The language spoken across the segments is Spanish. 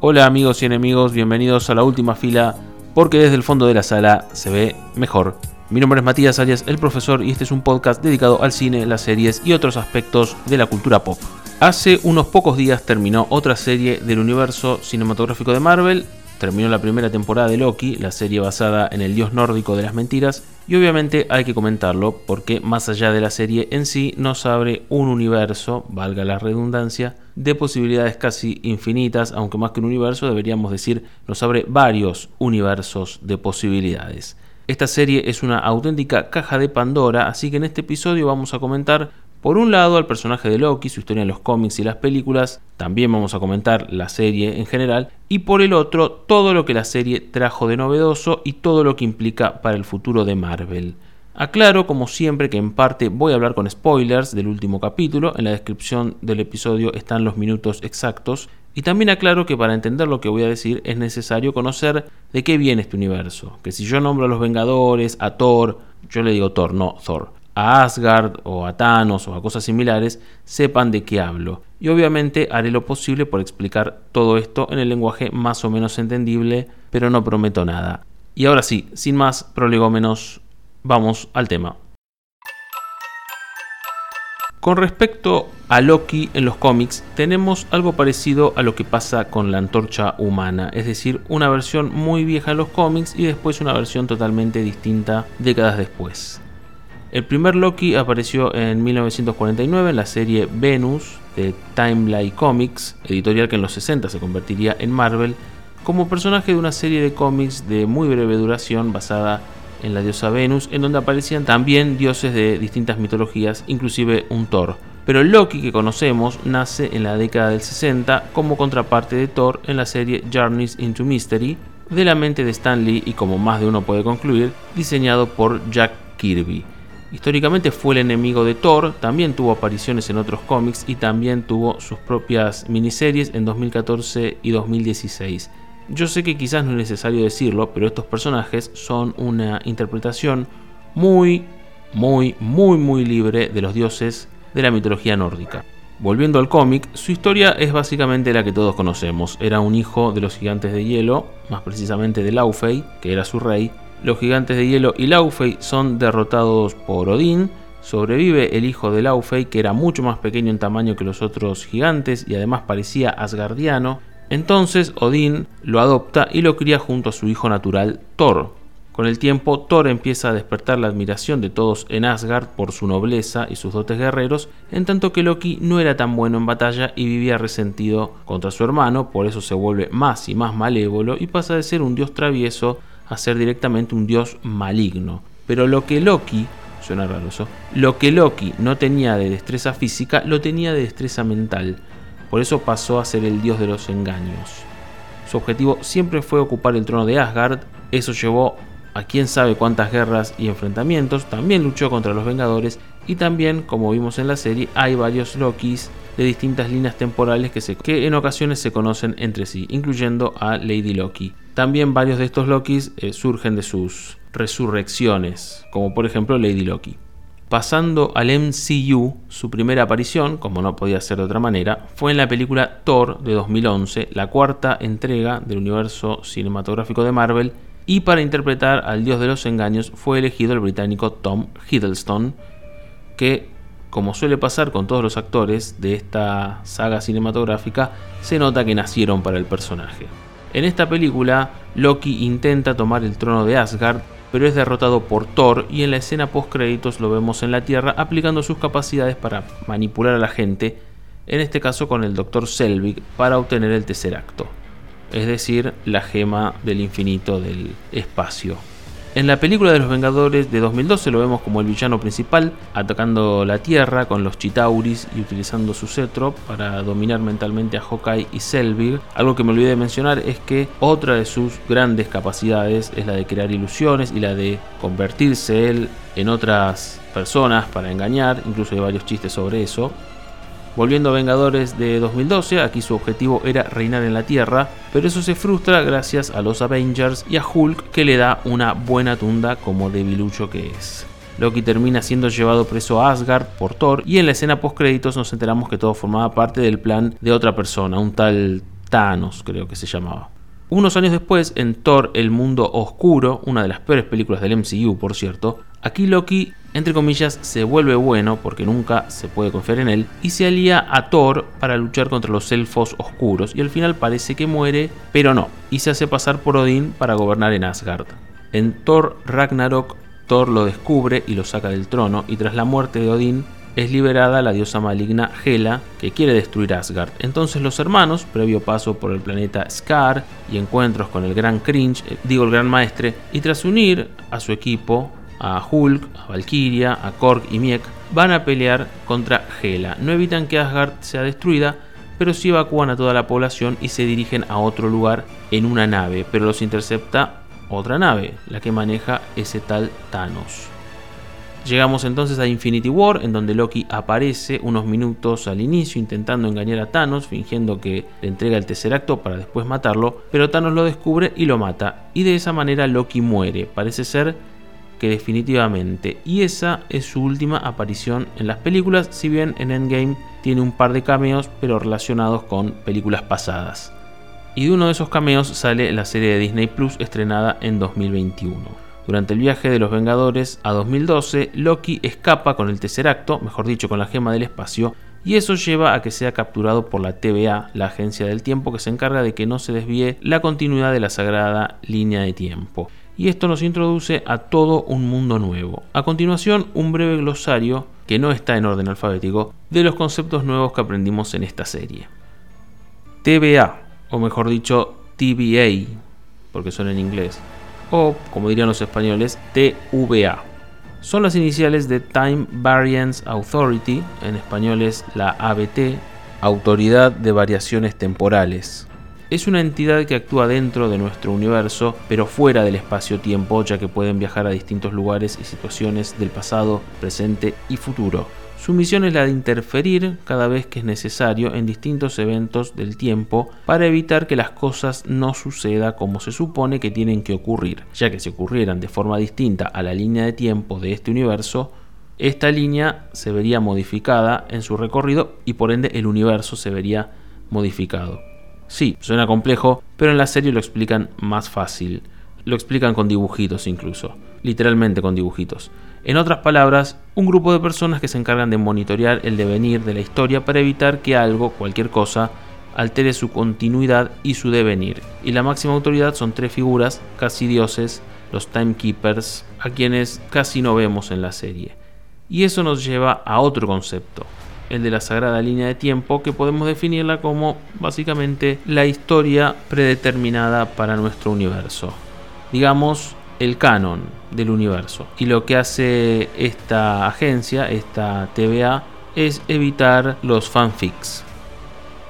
Hola amigos y enemigos, bienvenidos a la última fila, porque desde el fondo de la sala se ve mejor. Mi nombre es Matías Arias, el profesor, y este es un podcast dedicado al cine, las series y otros aspectos de la cultura pop. Hace unos pocos días terminó otra serie del universo cinematográfico de Marvel, terminó la primera temporada de Loki, la serie basada en el dios nórdico de las mentiras, y obviamente hay que comentarlo porque más allá de la serie en sí nos abre un universo, valga la redundancia, de posibilidades casi infinitas, aunque más que un universo deberíamos decir nos abre varios universos de posibilidades. Esta serie es una auténtica caja de Pandora, así que en este episodio vamos a comentar por un lado al personaje de Loki, su historia en los cómics y las películas, también vamos a comentar la serie en general, y por el otro todo lo que la serie trajo de novedoso y todo lo que implica para el futuro de Marvel. Aclaro, como siempre, que en parte voy a hablar con spoilers del último capítulo, en la descripción del episodio están los minutos exactos, y también aclaro que para entender lo que voy a decir es necesario conocer de qué viene este universo, que si yo nombro a los Vengadores, a Thor, yo le digo Thor, no Thor, a Asgard o a Thanos o a cosas similares, sepan de qué hablo. Y obviamente haré lo posible por explicar todo esto en el lenguaje más o menos entendible, pero no prometo nada. Y ahora sí, sin más prolegómenos, vamos al tema. Con respecto a Loki en los cómics, tenemos algo parecido a lo que pasa con la antorcha humana, es decir, una versión muy vieja en los cómics y después una versión totalmente distinta décadas después. El primer Loki apareció en 1949 en la serie Venus de Timely Comics, editorial que en los 60 se convertiría en Marvel, como personaje de una serie de cómics de muy breve duración basada en la diosa Venus, en donde aparecían también dioses de distintas mitologías, inclusive un Thor. Pero Loki que conocemos nace en la década del 60 como contraparte de Thor en la serie Journeys into Mystery, de la mente de Stan Lee y como más de uno puede concluir, diseñado por Jack Kirby. Históricamente fue el enemigo de Thor, también tuvo apariciones en otros cómics y también tuvo sus propias miniseries en 2014 y 2016. Yo sé que quizás no es necesario decirlo, pero estos personajes son una interpretación muy, muy, muy, muy libre de los dioses de la mitología nórdica. Volviendo al cómic, su historia es básicamente la que todos conocemos. Era un hijo de los gigantes de hielo, más precisamente de Laufey, que era su rey. Los gigantes de hielo y Laufey son derrotados por Odín. Sobrevive el hijo de Laufey, que era mucho más pequeño en tamaño que los otros gigantes y además parecía asgardiano. Entonces Odín lo adopta y lo cría junto a su hijo natural Thor. Con el tiempo, Thor empieza a despertar la admiración de todos en Asgard por su nobleza y sus dotes guerreros, en tanto que Loki no era tan bueno en batalla y vivía resentido contra su hermano, por eso se vuelve más y más malévolo y pasa de ser un dios travieso a ser directamente un dios maligno. Pero lo que Loki, suena raro lo que Loki no tenía de destreza física, lo tenía de destreza mental. Por eso pasó a ser el dios de los engaños. Su objetivo siempre fue ocupar el trono de Asgard, eso llevó a quién sabe cuántas guerras y enfrentamientos, también luchó contra los Vengadores y también, como vimos en la serie, hay varios Lokis de distintas líneas temporales que, en ocasiones se conocen entre sí, incluyendo a Lady Loki. También varios de estos Lokis eh, surgen de sus resurrecciones, como por ejemplo Lady Loki. Pasando al MCU, su primera aparición, como no podía ser de otra manera, fue en la película Thor de 2011, la cuarta entrega del universo cinematográfico de Marvel, y para interpretar al dios de los engaños fue elegido el británico Tom Hiddleston, que, como suele pasar con todos los actores de esta saga cinematográfica, se nota que nacieron para el personaje. En esta película, Loki intenta tomar el trono de Asgard, pero es derrotado por Thor y en la escena post créditos lo vemos en la Tierra aplicando sus capacidades para manipular a la gente, en este caso con el Dr. Selvig, para obtener el tercer acto, es decir, la gema del infinito del espacio. En la película de los Vengadores de 2012 lo vemos como el villano principal, atacando la Tierra con los Chitauris y utilizando su cetro para dominar mentalmente a Hawkeye y Selvig. Algo que me olvidé de mencionar es que otra de sus grandes capacidades es la de crear ilusiones y la de convertirse él en otras personas para engañar, incluso hay varios chistes sobre eso. Volviendo a Vengadores de 2012, aquí su objetivo era reinar en la Tierra, pero eso se frustra gracias a los Avengers y a Hulk que le da una buena tunda como debilucho que es. Loki termina siendo llevado preso a Asgard por Thor y en la escena post créditos nos enteramos que todo formaba parte del plan de otra persona, un tal Thanos, creo que se llamaba. Unos años después, en Thor El Mundo Oscuro, una de las peores películas del MCU, por cierto, aquí Loki, entre comillas, se vuelve bueno, porque nunca se puede confiar en él, y se alía a Thor para luchar contra los elfos oscuros, y al final parece que muere, pero no, y se hace pasar por Odín para gobernar en Asgard. En Thor Ragnarok, Thor lo descubre y lo saca del trono, y tras la muerte de Odín, es liberada la diosa maligna Hela, que quiere destruir Asgard. Entonces los hermanos, previo paso por el planeta Scar y encuentros con el gran Cringe, eh, digo el gran maestre, y tras unir a su equipo, a Hulk, a Valkyria, a Korg y Miek, van a pelear contra Hela. No evitan que Asgard sea destruida, pero sí evacúan a toda la población y se dirigen a otro lugar en una nave, pero los intercepta otra nave, la que maneja ese tal Thanos. Llegamos entonces a Infinity War, en donde Loki aparece unos minutos al inicio intentando engañar a Thanos, fingiendo que le entrega el tercer acto para después matarlo, pero Thanos lo descubre y lo mata, y de esa manera Loki muere, parece ser que definitivamente, y esa es su última aparición en las películas, si bien en Endgame tiene un par de cameos, pero relacionados con películas pasadas. Y de uno de esos cameos sale la serie de Disney Plus estrenada en 2021. Durante el viaje de los Vengadores a 2012, Loki escapa con el tercer acto, mejor dicho, con la gema del espacio, y eso lleva a que sea capturado por la TVA, la agencia del tiempo que se encarga de que no se desvíe la continuidad de la sagrada línea de tiempo. Y esto nos introduce a todo un mundo nuevo. A continuación, un breve glosario, que no está en orden alfabético, de los conceptos nuevos que aprendimos en esta serie. TVA, o mejor dicho, TVA, porque son en inglés, o, como dirían los españoles, TVA. Son las iniciales de Time Variance Authority, en español es la ABT, Autoridad de Variaciones Temporales. Es una entidad que actúa dentro de nuestro universo, pero fuera del espacio-tiempo, ya que pueden viajar a distintos lugares y situaciones del pasado, presente y futuro. Su misión es la de interferir cada vez que es necesario en distintos eventos del tiempo para evitar que las cosas no sucedan como se supone que tienen que ocurrir, ya que si ocurrieran de forma distinta a la línea de tiempo de este universo, esta línea se vería modificada en su recorrido y por ende el universo se vería modificado. Sí, suena complejo, pero en la serie lo explican más fácil. Lo explican con dibujitos incluso, literalmente con dibujitos. En otras palabras, un grupo de personas que se encargan de monitorear el devenir de la historia para evitar que algo, cualquier cosa, altere su continuidad y su devenir. Y la máxima autoridad son tres figuras, casi dioses, los Timekeepers, a quienes casi no vemos en la serie. Y eso nos lleva a otro concepto, el de la sagrada línea de tiempo, que podemos definirla como básicamente la historia predeterminada para nuestro universo. Digamos, el canon del universo. Y lo que hace esta agencia, esta TVA, es evitar los fanfics.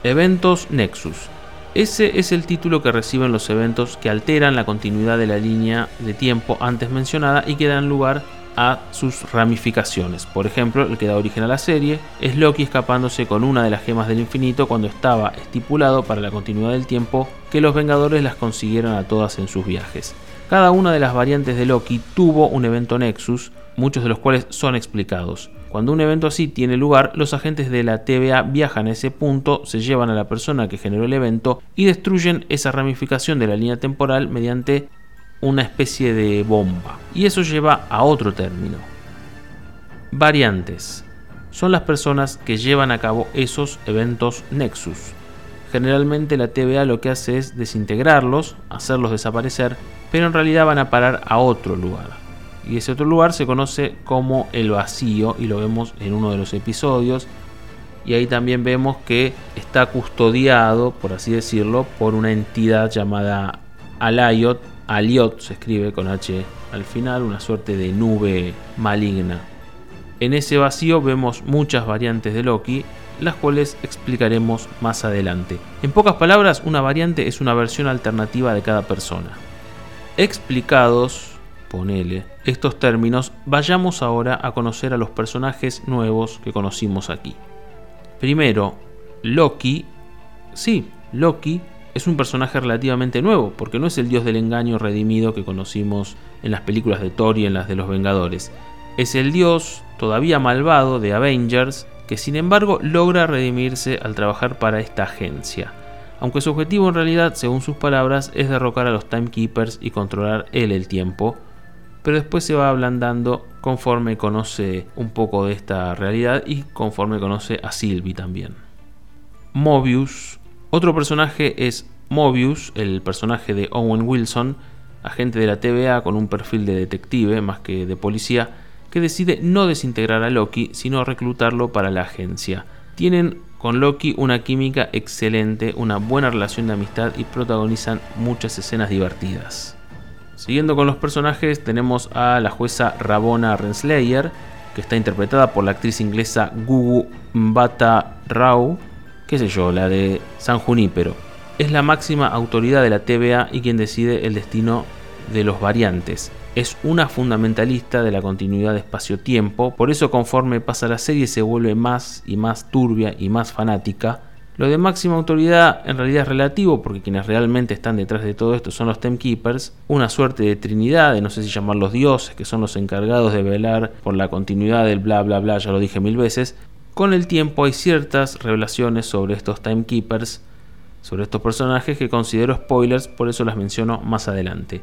Eventos Nexus. Ese es el título que reciben los eventos que alteran la continuidad de la línea de tiempo antes mencionada y que dan lugar a sus ramificaciones. Por ejemplo, el que da origen a la serie es Loki escapándose con una de las gemas del infinito cuando estaba estipulado para la continuidad del tiempo que los Vengadores las consiguieron a todas en sus viajes. Cada una de las variantes de Loki tuvo un evento Nexus, muchos de los cuales son explicados. Cuando un evento así tiene lugar, los agentes de la TVA viajan a ese punto, se llevan a la persona que generó el evento y destruyen esa ramificación de la línea temporal mediante una especie de bomba. Y eso lleva a otro término. Variantes. Son las personas que llevan a cabo esos eventos Nexus. Generalmente la TVA lo que hace es desintegrarlos, hacerlos desaparecer pero en realidad van a parar a otro lugar. Y ese otro lugar se conoce como el vacío y lo vemos en uno de los episodios. Y ahí también vemos que está custodiado, por así decirlo, por una entidad llamada Alayot. Aliot se escribe con H al final, una suerte de nube maligna. En ese vacío vemos muchas variantes de Loki, las cuales explicaremos más adelante. En pocas palabras, una variante es una versión alternativa de cada persona. Explicados, ponele, estos términos, vayamos ahora a conocer a los personajes nuevos que conocimos aquí. Primero, Loki. Sí, Loki es un personaje relativamente nuevo, porque no es el dios del engaño redimido que conocimos en las películas de Thor y en las de los Vengadores. Es el dios todavía malvado de Avengers, que sin embargo logra redimirse al trabajar para esta agencia. aunque su objetivo en realidad, según sus palabras, es derrocar a los Timekeepers y controlar él el tiempo, pero después se va ablandando conforme conoce un poco de esta realidad y conforme conoce a Sylvie también. Mobius, otro personaje es Mobius, el personaje de Owen Wilson, agente de la TVA con un perfil de detective más que de policía, que decide no desintegrar a Loki, sino reclutarlo para la agencia. Tienen con Loki una química excelente, una buena relación de amistad y protagonizan muchas escenas divertidas. Siguiendo con los personajes tenemos a la jueza Rabona Renslayer, que está interpretada por la actriz inglesa Gugu Mbata Rao, qué sé yo, la de San Junípero. Es la máxima autoridad de la TVA y quien decide el destino de los variantes. Es una fundamentalista de la continuidad de espacio-tiempo, por eso conforme pasa la serie se vuelve más y más turbia y más fanática. Lo de máxima autoridad en realidad es relativo porque quienes realmente están detrás de todo esto son los Timekeepers, una suerte de trinidad, de no sé si llamarlos dioses, que son los encargados de velar por la continuidad del bla bla bla, ya lo dije mil veces. Con el tiempo hay ciertas revelaciones sobre estos Timekeepers, sobre estos personajes que considero spoilers, por eso las menciono más adelante.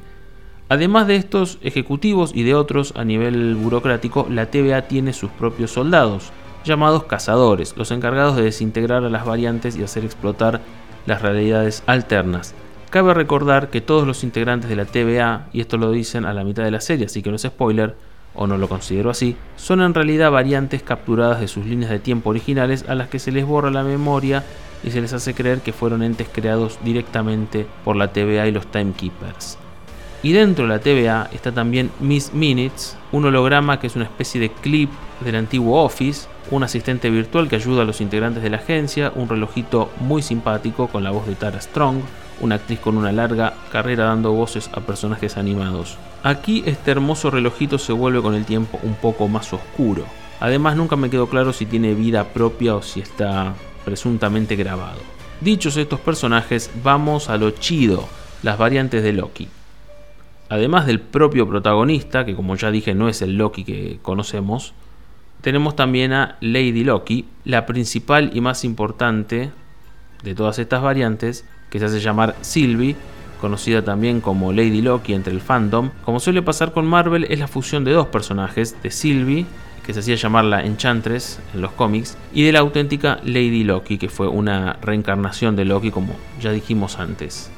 Además de estos ejecutivos y de otros a nivel burocrático, la TVA tiene sus propios soldados, llamados cazadores, los encargados de desintegrar a las variantes y hacer explotar las realidades alternas. Cabe recordar que todos los integrantes de la TVA, y esto lo dicen a la mitad de la serie, así que no es spoiler, o no lo considero así, son en realidad variantes capturadas de sus líneas de tiempo originales a las que se les borra la memoria y se les hace creer que fueron entes creados directamente por la TVA y los Timekeepers. Y dentro de la TVA está también Miss Minutes, un holograma que es una especie de clip del antiguo Office, un asistente virtual que ayuda a los integrantes de la agencia, un relojito muy simpático con la voz de Tara Strong, una actriz con una larga carrera dando voces a personajes animados. Aquí este hermoso relojito se vuelve con el tiempo un poco más oscuro. Además nunca me quedó claro si tiene vida propia o si está presuntamente grabado. Dichos estos personajes, vamos a lo chido, las variantes de Loki además del propio protagonista, que como ya dije no es el Loki que conocemos, tenemos también a Lady Loki, la principal y más importante de todas estas variantes, que se hace llamar Sylvie, conocida también como Lady Loki entre el fandom. Como suele pasar con Marvel, es la fusión de dos personajes, de Sylvie, que se hacía llamar la Enchantress en los cómics, y de la auténtica Lady Loki, que fue una reencarnación de Loki, como ya dijimos antes.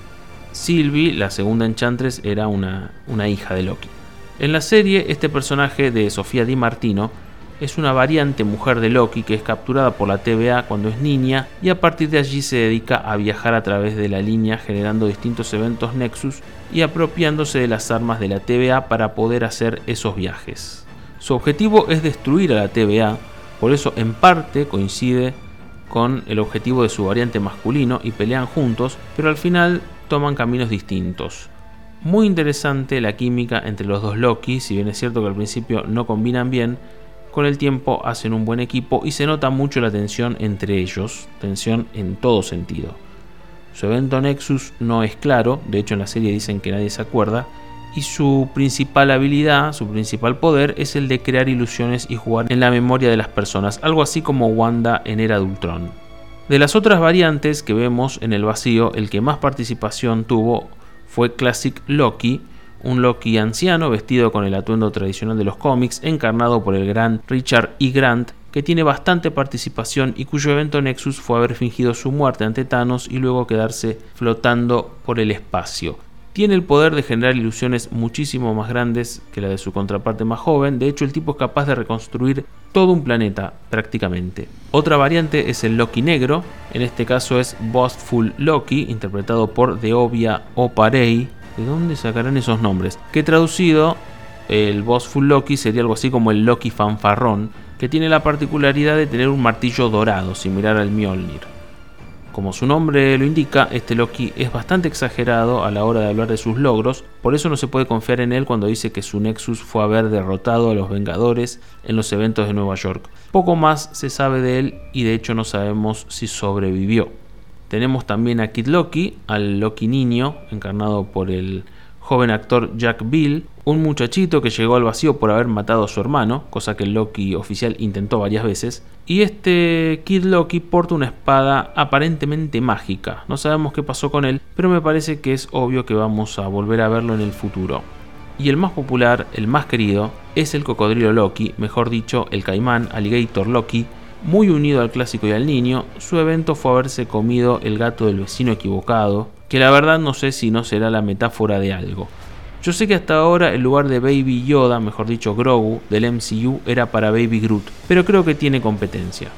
Sylvie, la segunda Enchantress, era una, una hija de Loki. En la serie, este personaje de Sofía Di Martino es una variante mujer de Loki que es capturada por la TVA cuando es niña y a partir de allí se dedica a viajar a través de la línea generando distintos eventos Nexus y apropiándose de las armas de la TVA para poder hacer esos viajes. Su objetivo es destruir a la TVA, por eso en parte coincide con el objetivo de su variante masculino y pelean juntos, pero al final toman caminos distintos. Muy interesante la química entre los dos Loki, si bien es cierto que al principio no combinan bien, con el tiempo hacen un buen equipo y se nota mucho la tensión entre ellos, tensión en todo sentido. Su evento Nexus no es claro, de hecho en la serie dicen que nadie se acuerda, y su principal habilidad, su principal poder es el de crear ilusiones y jugar en la memoria de las personas, algo así como Wanda en Era de Ultron. De las otras variantes que vemos en el vacío, el que más participación tuvo fue Classic Loki, un Loki anciano vestido con el atuendo tradicional de los cómics, encarnado por el gran Richard E. Grant, que tiene bastante participación y cuyo evento Nexus fue haber fingido su muerte ante Thanos y luego quedarse flotando por el espacio. Tiene el poder de generar ilusiones muchísimo más grandes que la de su contraparte más joven, de hecho el tipo es capaz de reconstruir todo un planeta prácticamente. Otra variante es el Loki negro, en este caso es Boastful Loki, interpretado por Deovia Oparei. ¿De dónde sacarán esos nombres? Que traducido, el Boastful Loki sería algo así como el Loki fanfarrón, que tiene la particularidad de tener un martillo dorado, similar al Mjolnir. Como su nombre lo indica, este Loki es bastante exagerado a la hora de hablar de sus logros, por eso no se puede confiar en él cuando dice que su Nexus fue haber derrotado a los Vengadores en los eventos de Nueva York. Poco más se sabe de él y de hecho no sabemos si sobrevivió. Tenemos también a Kid Loki, al Loki niño, encarnado por el joven actor Jack Bill, un muchachito que llegó al vacío por haber matado a su hermano, cosa que el Loki oficial intentó varias veces, y este Kid Loki porta una espada aparentemente mágica. No sabemos qué pasó con él, pero me parece que es obvio que vamos a volver a verlo en el futuro. Y el más popular, el más querido, es el cocodrilo Loki, mejor dicho, el caimán Alligator Loki, muy unido al clásico y al niño, su evento fue haberse comido el gato del vecino equivocado, que la verdad no sé si no será la metáfora de algo. Yo sé que hasta ahora el lugar de Baby Yoda, mejor dicho Grogu, del MCU era para Baby Groot, pero creo que tiene competencia.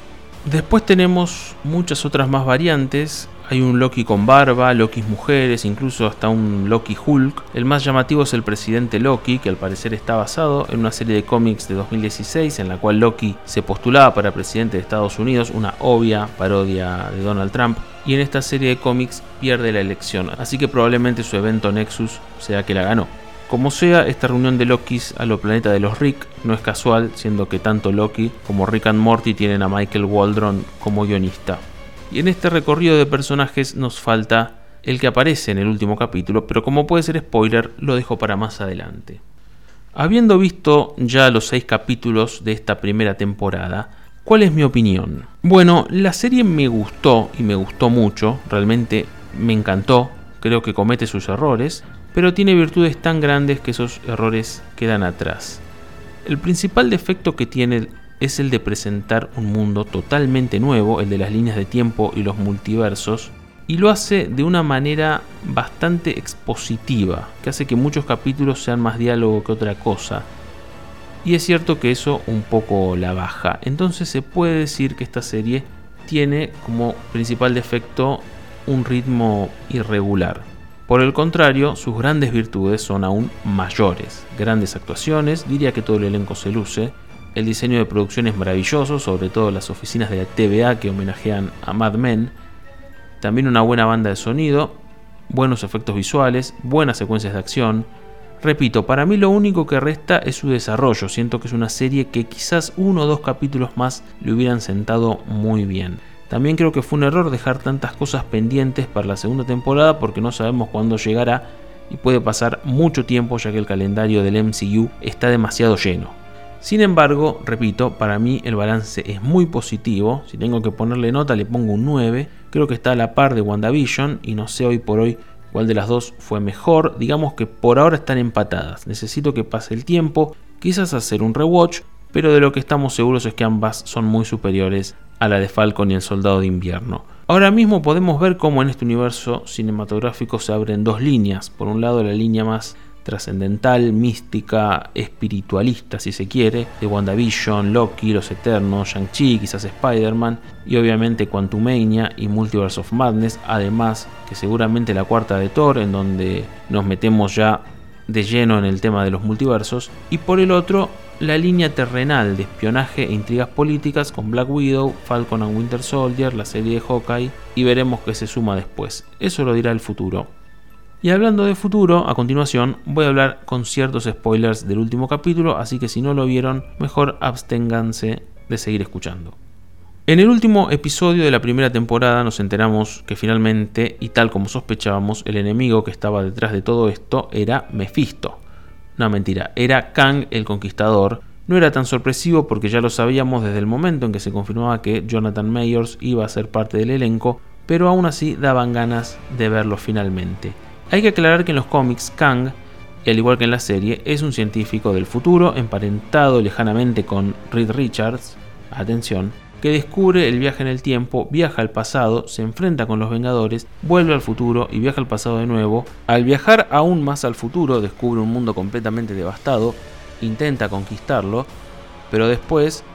Después tenemos muchas otras más variantes. Hay un Loki con barba, Loki mujeres, incluso hasta un Loki Hulk. El más llamativo es el presidente Loki, que al parecer está basado en una serie de cómics de 2016 en la cual Loki se postulaba para presidente de Estados Unidos, una obvia parodia de Donald Trump y en esta serie de cómics pierde la elección, así que probablemente su evento Nexus sea que la ganó. Como sea, esta reunión de Lokis a lo planeta de los Rick no es casual, siendo que tanto Loki como Rick and Morty tienen a Michael Waldron como guionista. Y en este recorrido de personajes nos falta el que aparece en el último capítulo, pero como puede ser spoiler, lo dejo para más adelante. Habiendo visto ya los seis capítulos de esta primera temporada, ¿Cuál es mi opinión? Bueno, la serie me gustó y me gustó mucho, realmente me encantó, creo que comete sus errores, pero tiene virtudes tan grandes que esos errores quedan atrás. El principal defecto que tiene es el de presentar un mundo totalmente nuevo, el de las líneas de tiempo y los multiversos, y lo hace de una manera bastante expositiva, que hace que muchos capítulos sean más diálogo que otra cosa, y es cierto que eso un poco la baja. Entonces se puede decir que esta serie tiene como principal defecto un ritmo irregular. Por el contrario, sus grandes virtudes son aún mayores. Grandes actuaciones, diría que todo el elenco se luce. El diseño de producción es maravilloso, sobre todo las oficinas de la TVA que homenajean a Mad Men. También una buena banda de sonido, buenos efectos visuales, buenas secuencias de acción, Repito, para mí lo único que resta es su desarrollo. Siento que es una serie que quizás uno o dos capítulos más le hubieran sentado muy bien. También creo que fue un error dejar tantas cosas pendientes para la segunda temporada porque no sabemos cuándo llegará y puede pasar mucho tiempo ya que el calendario del MCU está demasiado lleno. Sin embargo, repito, para mí el balance es muy positivo. Si tengo que ponerle nota le pongo un 9. Creo que está a la par de WandaVision y no sé hoy por hoy cuál de las dos fue mejor. Digamos que por ahora están empatadas. Necesito que pase el tiempo, quizás hacer un rewatch, pero de lo que estamos seguros es que ambas son muy superiores a la de Falcon y el Soldado de Invierno. Ahora mismo podemos ver cómo en este universo cinematográfico se abren dos líneas. Por un lado la línea más trascendental, mística, espiritualista si se quiere, de WandaVision, Loki, Los Eternos, Shang-Chi, quizás Spider-Man y obviamente Quantumania y Multiverse of Madness, además que seguramente la cuarta de Thor en donde nos metemos ya de lleno en el tema de los multiversos y por el otro la línea terrenal de espionaje e intrigas políticas con Black Widow, Falcon and Winter Soldier, la serie de Hawkeye y veremos qué se suma después. Eso lo dirá el futuro. Y hablando de futuro, a continuación voy a hablar con ciertos spoilers del último capítulo, así que si no lo vieron, mejor absténganse de seguir escuchando. En el último episodio de la primera temporada nos enteramos que finalmente, y tal como sospechábamos, el enemigo que estaba detrás de todo esto era Mephisto. No mentira, era Kang el Conquistador. No era tan sorpresivo porque ya lo sabíamos desde el momento en que se confirmaba que Jonathan Mayors iba a ser parte del elenco, pero aún así daban ganas de verlo finalmente. Hay que aclarar que en los cómics Kang, al igual que en la serie, es un científico del futuro emparentado lejanamente con Reed Richards, atención, que descubre el viaje en el tiempo, viaja al pasado, se enfrenta con los Vengadores, vuelve al futuro y viaja al pasado de nuevo. Al viajar aún más al futuro, descubre un mundo completamente devastado, intenta conquistarlo, pero después,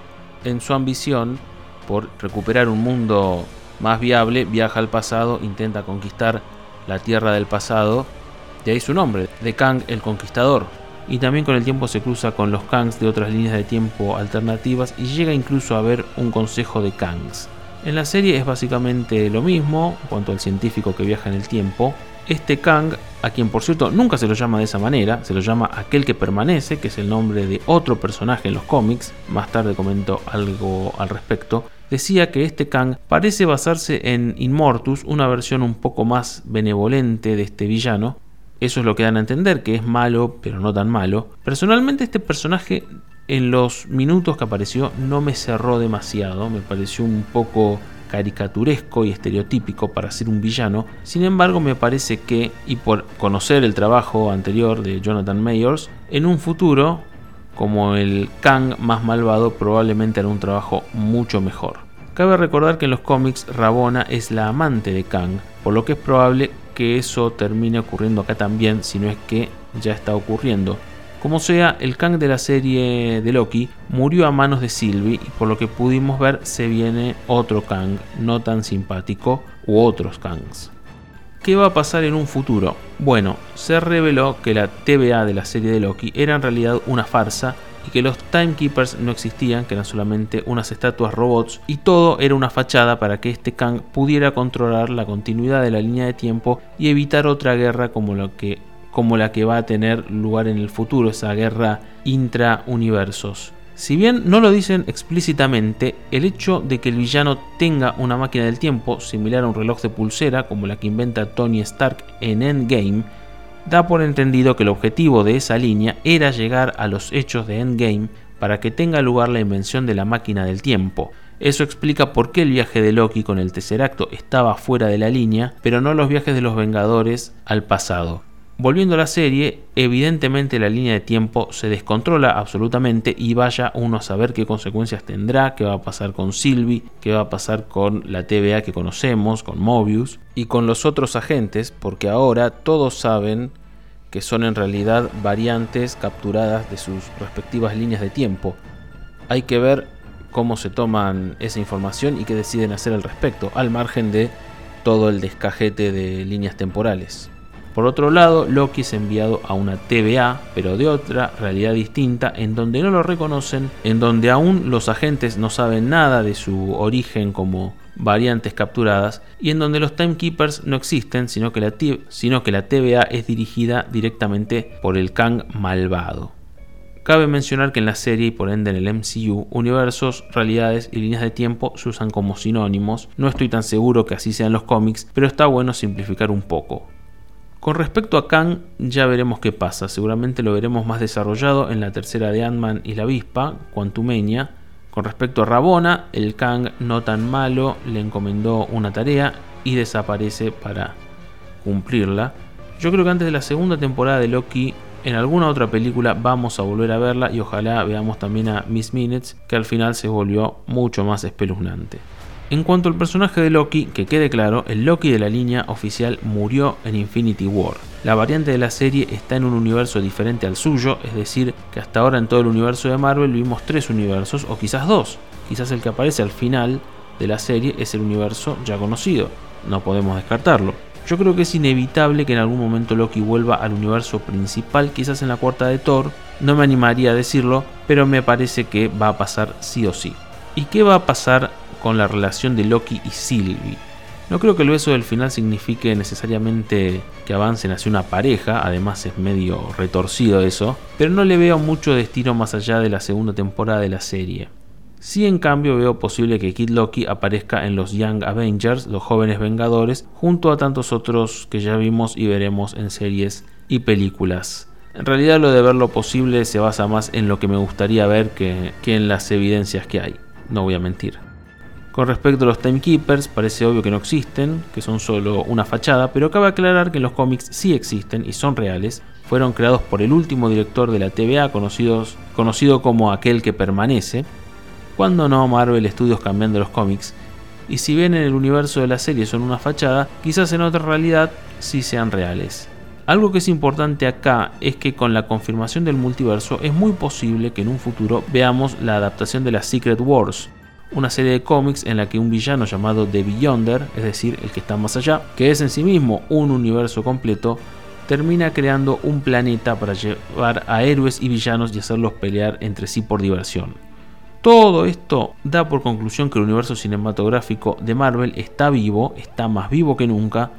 en su ambición por recuperar un mundo más viable, viaja al pasado, intenta conquistar la tierra del pasado, de ahí su nombre, de Kang el Conquistador. Y también con el tiempo se cruza con los Kangs de otras líneas de tiempo alternativas y llega incluso a haber un consejo de Kangs. En la serie es básicamente lo mismo en cuanto al científico que viaja en el tiempo. Este Kang, a quien por cierto nunca se lo llama de esa manera, se lo llama aquel que permanece, que es el nombre de otro personaje en los cómics, más tarde comento algo al respecto, decía que este Kang parece basarse en Immortus, una versión un poco más benevolente de este villano. eso es lo que dan a entender, que es malo, pero no tan malo. Personalmente este personaje en los minutos que apareció no me cerró demasiado, me pareció un poco caricaturesco y estereotípico para ser un villano. Sin embargo, me parece que, y por conocer el trabajo anterior de Jonathan Mayors, en un futuro, como el Kang más malvado, probablemente hará un trabajo mucho mejor. Cabe recordar que en los cómics Rabona es la amante de Kang, por lo que es probable que eso termine ocurriendo acá también, si no es que ya está ocurriendo. Como sea, el Kang de la serie de Loki murió a manos de Sylvie y por lo que pudimos ver se viene otro Kang no tan simpático u otros Kangs. ¿Qué va a pasar en un futuro? Bueno, se reveló que la TVA de la serie de Loki era en realidad una farsa y que los Timekeepers no existían, que eran solamente unas estatuas robots, y todo era una fachada para que este Kang pudiera controlar la continuidad de la línea de tiempo y evitar otra guerra como lo que como la que va a tener lugar en el futuro, esa guerra intra-universos. Si bien no lo dicen explícitamente, el hecho de que el villano tenga una máquina del tiempo similar a un reloj de pulsera como la que inventa Tony Stark en Endgame, da por entendido que el objetivo de esa línea era llegar a los hechos de Endgame para que tenga lugar la invención de la máquina del tiempo. Eso explica por qué el viaje de Loki con el Tesseracto estaba fuera de la línea, pero no los viajes de los Vengadores al pasado. Volviendo a la serie, evidentemente la línea de tiempo se descontrola absolutamente y vaya uno a saber qué consecuencias tendrá, qué va a pasar con Sylvie, qué va a pasar con la TVA que conocemos, con Mobius y con los otros agentes, porque ahora todos saben que son en realidad variantes capturadas de sus respectivas líneas de tiempo. Hay que ver cómo se toman esa información y qué deciden hacer al respecto, al margen de todo el descajete de líneas temporales. Por otro lado, Loki es enviado a una TVA, pero de otra realidad distinta, en donde no lo reconocen, en donde aún los agentes no saben nada de su origen como variantes capturadas, y en donde los Timekeepers no existen, sino que la, sino que la TVA es dirigida directamente por el Kang malvado. Cabe mencionar que en la serie y por ende en el MCU, universos, realidades y líneas de tiempo se usan como sinónimos. No estoy tan seguro que así sean los cómics, pero está bueno simplificar un poco. Con respecto a Kang, ya veremos qué pasa. Seguramente lo veremos más desarrollado en la tercera de Ant-Man y la avispa, Quantumania. Con respecto a Rabona, el Kang no tan malo le encomendó una tarea y desaparece para cumplirla. Yo creo que antes de la segunda temporada de Loki, en alguna otra película vamos a volver a verla y ojalá veamos también a Miss Minutes, que al final se volvió mucho más espeluznante. En cuanto al personaje de Loki, que quede claro, el Loki de la línea oficial murió en Infinity War. La variante de la serie está en un universo diferente al suyo, es decir, que hasta ahora en todo el universo de Marvel vimos tres universos o quizás dos. Quizás el que aparece al final de la serie es el universo ya conocido, no podemos descartarlo. Yo creo que es inevitable que en algún momento Loki vuelva al universo principal, quizás en la cuarta de Thor, no me animaría a decirlo, pero me parece que va a pasar sí o sí. ¿Y qué va a pasar con la relación de Loki y Sylvie. No creo que el beso del final signifique necesariamente que avancen hacia una pareja, además es medio retorcido eso, pero no le veo mucho destino más allá de la segunda temporada de la serie. Sí, en cambio, veo posible que Kid Loki aparezca en los Young Avengers, los jóvenes Vengadores, junto a tantos otros que ya vimos y veremos en series y películas. En realidad, lo de ver lo posible se basa más en lo que me gustaría ver que, que en las evidencias que hay. No voy a mentir. Con respecto a los Timekeepers, parece obvio que no existen, que son solo una fachada, pero cabe aclarar que los cómics sí existen y son reales. Fueron creados por el último director de la TVA, conocido como aquel que permanece, cuando no Marvel Studios cambiando los cómics. Y si bien en el universo de la serie son una fachada, quizás en otra realidad sí sean reales. Algo que es importante acá es que con la confirmación del multiverso es muy posible que en un futuro veamos la adaptación de las Secret Wars, una serie de cómics en la que un villano llamado The Beyonder, es decir, el que está más allá, que es en sí mismo un universo completo, termina creando un planeta para llevar a héroes y villanos y hacerlos pelear entre sí por diversión. Todo esto da por conclusión que el universo cinematográfico de Marvel está vivo, está más vivo que nunca,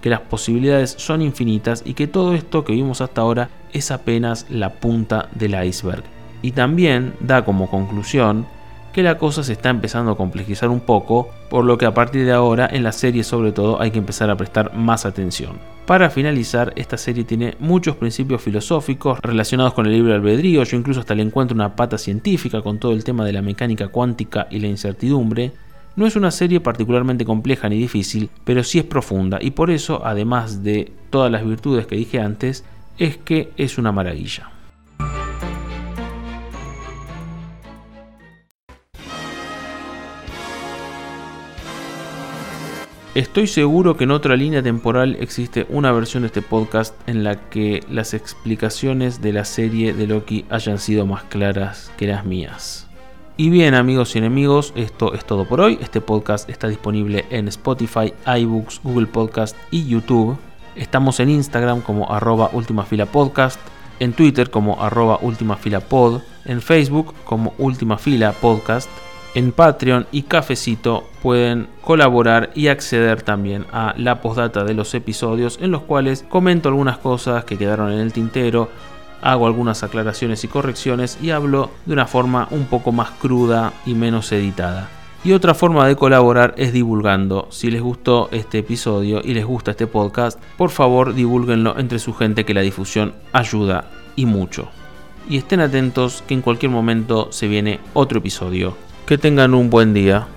que las posibilidades son infinitas y que todo esto que vimos hasta ahora es apenas la punta del iceberg. Y también da como conclusión que la cosa se está empezando a complejizar un poco, por lo que a partir de ahora en la serie sobre todo hay que empezar a prestar más atención. Para finalizar, esta serie tiene muchos principios filosóficos relacionados con el libre albedrío, yo incluso hasta le encuentro una pata científica con todo el tema de la mecánica cuántica y la incertidumbre. No es una serie particularmente compleja ni difícil, pero sí es profunda y por eso, además de todas las virtudes que dije antes, es que es una maravilla. Estoy seguro que en otra línea temporal existe una versión de este podcast en la que las explicaciones de la serie de Loki hayan sido más claras que las mías. Y bien amigos y enemigos, esto es todo por hoy. Este podcast está disponible en Spotify, iBooks, Google Podcast y YouTube. Estamos en Instagram como arroba Podcast, en Twitter como arroba ultimafilapod, en Facebook como Última Fila Podcast en Patreon y Cafecito pueden colaborar y acceder también a la postdata de los episodios en los cuales comento algunas cosas que quedaron en el tintero, hago algunas aclaraciones y correcciones y hablo de una forma un poco más cruda y menos editada. Y otra forma de colaborar es divulgando. Si les gustó este episodio y les gusta este podcast, por favor divulguenlo entre su gente que la difusión ayuda y mucho. Y estén atentos que en cualquier momento se viene otro episodio. Que tengan un buen día.